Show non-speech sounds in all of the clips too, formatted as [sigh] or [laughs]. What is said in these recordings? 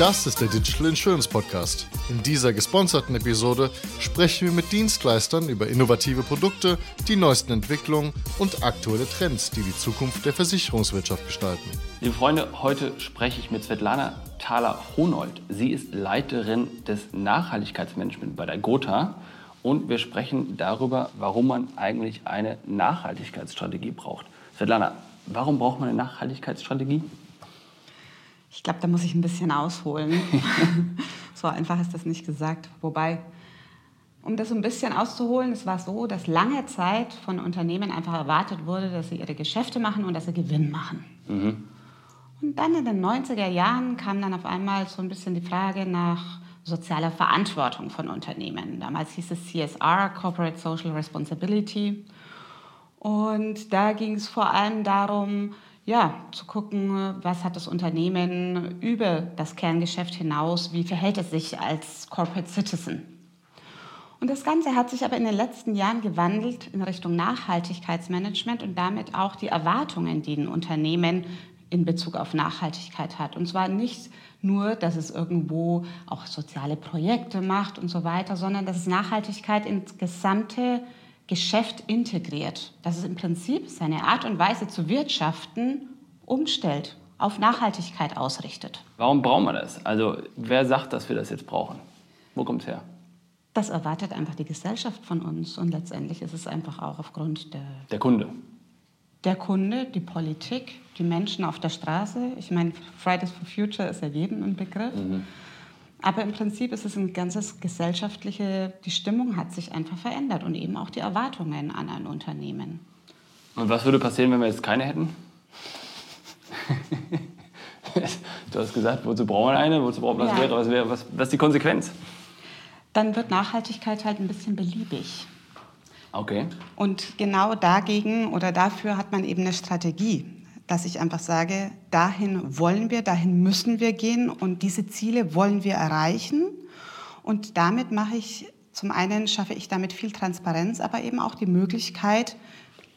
Das ist der Digital Insurance Podcast. In dieser gesponserten Episode sprechen wir mit Dienstleistern über innovative Produkte, die neuesten Entwicklungen und aktuelle Trends, die die Zukunft der Versicherungswirtschaft gestalten. Liebe Freunde, heute spreche ich mit Svetlana Thaler-Honold. Sie ist Leiterin des Nachhaltigkeitsmanagements bei der Gotha und wir sprechen darüber, warum man eigentlich eine Nachhaltigkeitsstrategie braucht. Svetlana, warum braucht man eine Nachhaltigkeitsstrategie? Ich glaube, da muss ich ein bisschen ausholen. [laughs] so einfach ist das nicht gesagt. Wobei, um das ein bisschen auszuholen, es war so, dass lange Zeit von Unternehmen einfach erwartet wurde, dass sie ihre Geschäfte machen und dass sie Gewinn machen. Mhm. Und dann in den 90er Jahren kam dann auf einmal so ein bisschen die Frage nach sozialer Verantwortung von Unternehmen. Damals hieß es CSR, Corporate Social Responsibility. Und da ging es vor allem darum, ja, zu gucken, was hat das Unternehmen über das Kerngeschäft hinaus, wie verhält es sich als Corporate Citizen. Und das Ganze hat sich aber in den letzten Jahren gewandelt in Richtung Nachhaltigkeitsmanagement und damit auch die Erwartungen, die ein Unternehmen in Bezug auf Nachhaltigkeit hat. Und zwar nicht nur, dass es irgendwo auch soziale Projekte macht und so weiter, sondern dass es Nachhaltigkeit ins gesamte Geschäft integriert, dass es im Prinzip seine Art und Weise zu wirtschaften umstellt, auf Nachhaltigkeit ausrichtet. Warum brauchen wir das? Also wer sagt, dass wir das jetzt brauchen? Wo kommt es her? Das erwartet einfach die Gesellschaft von uns und letztendlich ist es einfach auch aufgrund der... Der Kunde. Der Kunde, die Politik, die Menschen auf der Straße. Ich meine, Fridays for Future ist ja jedem ein Begriff. Mhm. Aber im Prinzip ist es ein ganzes gesellschaftliche, die Stimmung hat sich einfach verändert und eben auch die Erwartungen an ein Unternehmen. Und was würde passieren, wenn wir jetzt keine hätten? [laughs] du hast gesagt, wozu brauchen wir eine? Wozu brauchen wir, was, ja. wäre, was, wäre, was, was ist die Konsequenz? Dann wird Nachhaltigkeit halt ein bisschen beliebig. Okay. Und genau dagegen oder dafür hat man eben eine Strategie dass ich einfach sage, dahin wollen wir, dahin müssen wir gehen und diese Ziele wollen wir erreichen. Und damit mache ich, zum einen schaffe ich damit viel Transparenz, aber eben auch die Möglichkeit,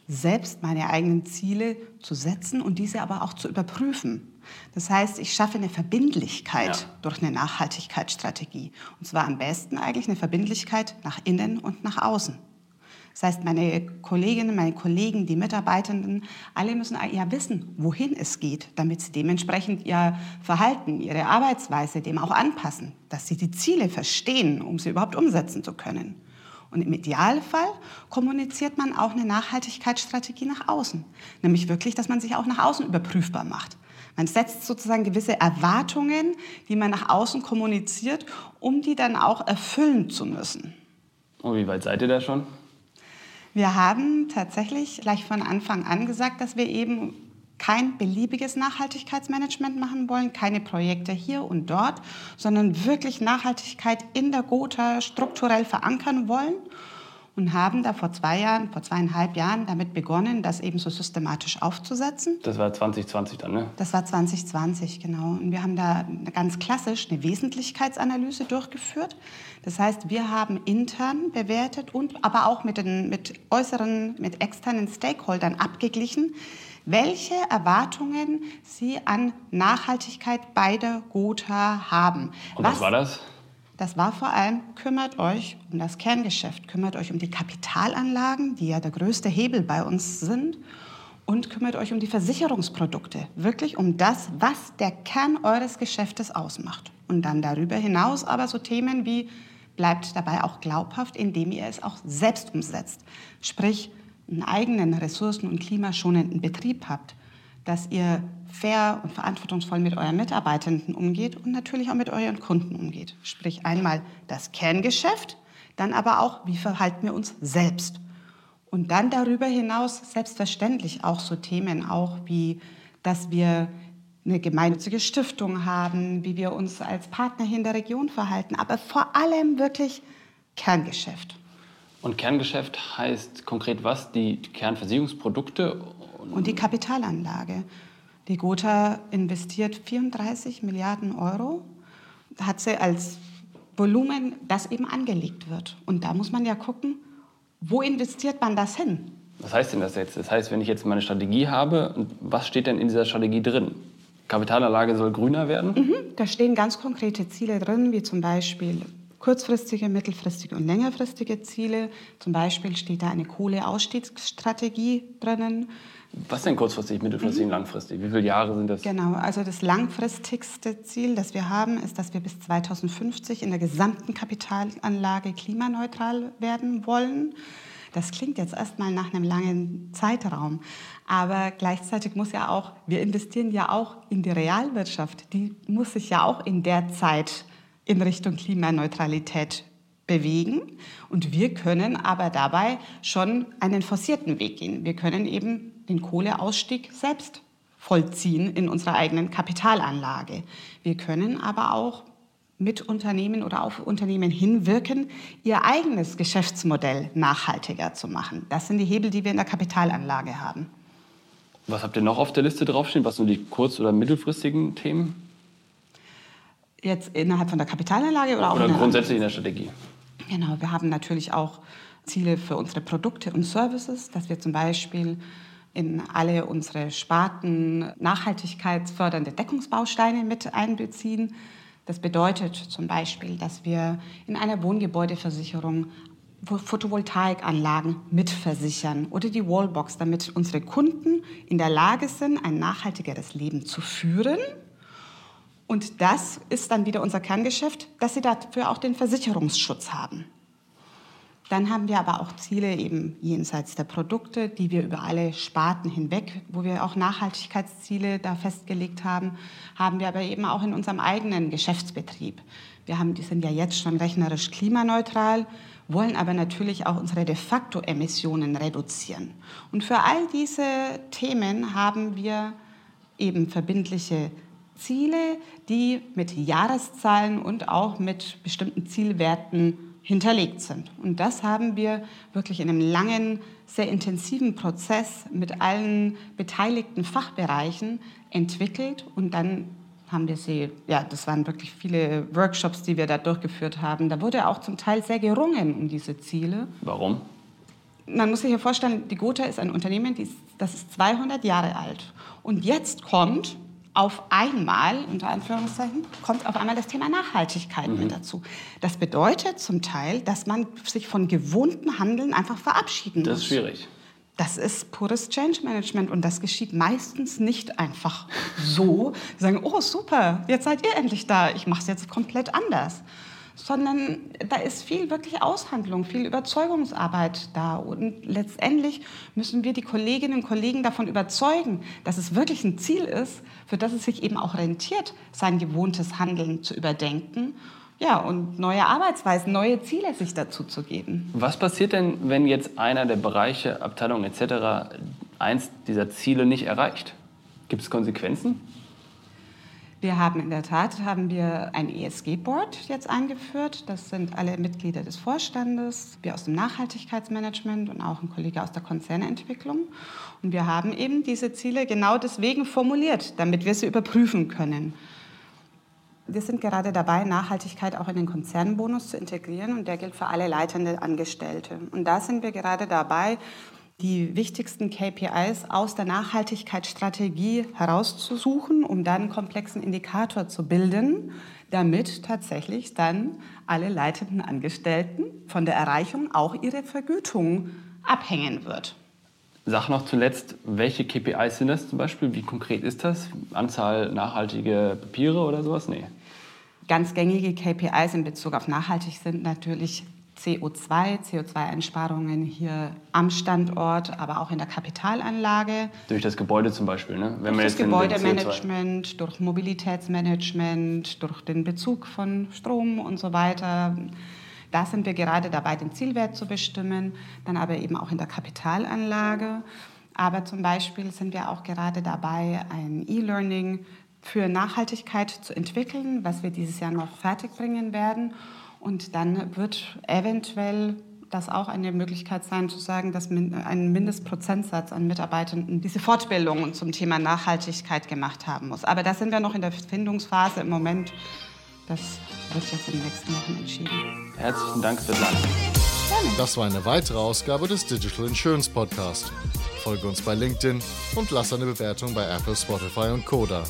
selbst meine eigenen Ziele zu setzen und diese aber auch zu überprüfen. Das heißt, ich schaffe eine Verbindlichkeit ja. durch eine Nachhaltigkeitsstrategie. Und zwar am besten eigentlich eine Verbindlichkeit nach innen und nach außen. Das heißt, meine Kolleginnen, meine Kollegen, die Mitarbeitenden, alle müssen ja wissen, wohin es geht, damit sie dementsprechend ihr Verhalten, ihre Arbeitsweise dem auch anpassen, dass sie die Ziele verstehen, um sie überhaupt umsetzen zu können. Und im Idealfall kommuniziert man auch eine Nachhaltigkeitsstrategie nach außen. Nämlich wirklich, dass man sich auch nach außen überprüfbar macht. Man setzt sozusagen gewisse Erwartungen, die man nach außen kommuniziert, um die dann auch erfüllen zu müssen. Und wie weit seid ihr da schon? Wir haben tatsächlich gleich von Anfang an gesagt, dass wir eben kein beliebiges Nachhaltigkeitsmanagement machen wollen, keine Projekte hier und dort, sondern wirklich Nachhaltigkeit in der Gotha strukturell verankern wollen und haben da vor zwei Jahren, vor zweieinhalb Jahren damit begonnen, das eben so systematisch aufzusetzen. Das war 2020 dann, ne? Das war 2020, genau. Und wir haben da ganz klassisch eine Wesentlichkeitsanalyse durchgeführt. Das heißt, wir haben intern bewertet und aber auch mit, den, mit äußeren, mit externen Stakeholdern abgeglichen, welche Erwartungen sie an Nachhaltigkeit bei der Gotha haben. Und was, was war das? Das war vor allem, kümmert euch um das Kerngeschäft, kümmert euch um die Kapitalanlagen, die ja der größte Hebel bei uns sind, und kümmert euch um die Versicherungsprodukte, wirklich um das, was der Kern eures Geschäftes ausmacht. Und dann darüber hinaus aber so Themen wie, bleibt dabei auch glaubhaft, indem ihr es auch selbst umsetzt. Sprich, einen eigenen ressourcen- und klimaschonenden Betrieb habt, dass ihr fair und verantwortungsvoll mit euren Mitarbeitenden umgeht und natürlich auch mit euren Kunden umgeht. Sprich einmal das Kerngeschäft, dann aber auch, wie verhalten wir uns selbst. Und dann darüber hinaus selbstverständlich auch so Themen auch wie, dass wir eine gemeinnützige Stiftung haben, wie wir uns als Partner hier in der Region verhalten, aber vor allem wirklich Kerngeschäft. Und Kerngeschäft heißt konkret was? Die Kernversicherungsprodukte? Und die Kapitalanlage. Die Gotha investiert 34 Milliarden Euro, hat sie als Volumen, das eben angelegt wird. Und da muss man ja gucken, wo investiert man das hin? Was heißt denn das jetzt? Das heißt, wenn ich jetzt meine Strategie habe, was steht denn in dieser Strategie drin? Kapitalanlage soll grüner werden? Mhm, da stehen ganz konkrete Ziele drin, wie zum Beispiel kurzfristige, mittelfristige und längerfristige Ziele. Zum Beispiel steht da eine Kohleausstiegsstrategie drinnen. Was denn kurzfristig, mittelfristig und langfristig? Wie viele Jahre sind das? Genau, also das langfristigste Ziel, das wir haben, ist, dass wir bis 2050 in der gesamten Kapitalanlage klimaneutral werden wollen. Das klingt jetzt erstmal nach einem langen Zeitraum, aber gleichzeitig muss ja auch, wir investieren ja auch in die Realwirtschaft, die muss sich ja auch in der Zeit in Richtung Klimaneutralität bewegen. Und wir können aber dabei schon einen forcierten Weg gehen. Wir können eben den Kohleausstieg selbst vollziehen in unserer eigenen Kapitalanlage. Wir können aber auch mit Unternehmen oder auf Unternehmen hinwirken, ihr eigenes Geschäftsmodell nachhaltiger zu machen. Das sind die Hebel, die wir in der Kapitalanlage haben. Was habt ihr noch auf der Liste draufstehen? Was sind die kurz- oder mittelfristigen Themen? Jetzt innerhalb von der Kapitalanlage oder auch oder grundsätzlich in der Strategie? Genau, wir haben natürlich auch Ziele für unsere Produkte und Services, dass wir zum Beispiel in alle unsere Sparten nachhaltigkeitsfördernde Deckungsbausteine mit einbeziehen. Das bedeutet zum Beispiel, dass wir in einer Wohngebäudeversicherung Photovoltaikanlagen mitversichern oder die Wallbox, damit unsere Kunden in der Lage sind, ein nachhaltigeres Leben zu führen. Und das ist dann wieder unser Kerngeschäft, dass sie dafür auch den Versicherungsschutz haben. Dann haben wir aber auch Ziele eben jenseits der Produkte, die wir über alle Sparten hinweg, wo wir auch Nachhaltigkeitsziele da festgelegt haben, haben wir aber eben auch in unserem eigenen Geschäftsbetrieb. Wir haben, die sind ja jetzt schon rechnerisch klimaneutral, wollen aber natürlich auch unsere de facto Emissionen reduzieren. Und für all diese Themen haben wir eben verbindliche Ziele, die mit Jahreszahlen und auch mit bestimmten Zielwerten hinterlegt sind. Und das haben wir wirklich in einem langen, sehr intensiven Prozess mit allen beteiligten Fachbereichen entwickelt und dann haben wir sie, ja, das waren wirklich viele Workshops, die wir da durchgeführt haben. Da wurde auch zum Teil sehr gerungen um diese Ziele. Warum? Man muss sich ja vorstellen, die Gotha ist ein Unternehmen, das ist 200 Jahre alt. Und jetzt kommt auf einmal, unter Anführungszeichen, kommt auf einmal das Thema Nachhaltigkeit mhm. mit dazu. Das bedeutet zum Teil, dass man sich von gewohnten Handeln einfach verabschieden muss. Das ist schwierig. Das ist pures Change Management und das geschieht meistens nicht einfach so. Sie sagen, oh super, jetzt seid ihr endlich da, ich mache es jetzt komplett anders sondern da ist viel wirklich Aushandlung, viel Überzeugungsarbeit da. Und letztendlich müssen wir die Kolleginnen und Kollegen davon überzeugen, dass es wirklich ein Ziel ist, für das es sich eben auch rentiert, sein gewohntes Handeln zu überdenken. Ja, und neue Arbeitsweisen, neue Ziele sich dazu zu geben. Was passiert denn, wenn jetzt einer der Bereiche, Abteilungen etc. eins dieser Ziele nicht erreicht? Gibt es Konsequenzen? Wir haben in der Tat haben wir ein ESG-Board jetzt eingeführt. Das sind alle Mitglieder des Vorstandes, wir aus dem Nachhaltigkeitsmanagement und auch ein Kollege aus der Konzernentwicklung. Und wir haben eben diese Ziele genau deswegen formuliert, damit wir sie überprüfen können. Wir sind gerade dabei, Nachhaltigkeit auch in den Konzernbonus zu integrieren und der gilt für alle leitende Angestellte. Und da sind wir gerade dabei, die wichtigsten KPIs aus der Nachhaltigkeitsstrategie herauszusuchen, um dann einen komplexen Indikator zu bilden, damit tatsächlich dann alle leitenden Angestellten von der Erreichung auch ihre Vergütung abhängen wird. Sag noch zuletzt, welche KPIs sind das zum Beispiel? Wie konkret ist das? Anzahl nachhaltige Papiere oder sowas? Nee. Ganz gängige KPIs in Bezug auf nachhaltig sind natürlich CO2, CO2-Einsparungen hier am Standort, aber auch in der Kapitalanlage. Durch das Gebäude zum Beispiel, ne? Wenn durch das Gebäudemanagement, durch Mobilitätsmanagement, durch den Bezug von Strom und so weiter. Da sind wir gerade dabei, den Zielwert zu bestimmen, dann aber eben auch in der Kapitalanlage. Aber zum Beispiel sind wir auch gerade dabei, ein E-Learning für Nachhaltigkeit zu entwickeln, was wir dieses Jahr noch fertigbringen werden. Und dann wird eventuell das auch eine Möglichkeit sein, zu sagen, dass ein Mindestprozentsatz an Mitarbeitenden diese Fortbildungen zum Thema Nachhaltigkeit gemacht haben muss. Aber da sind wir noch in der Findungsphase im Moment. Das wird jetzt in den nächsten Wochen entschieden. Herzlichen Dank, Svetlana. Das war eine weitere Ausgabe des Digital Insurance Podcast. Folge uns bei LinkedIn und lass eine Bewertung bei Apple, Spotify und Koda.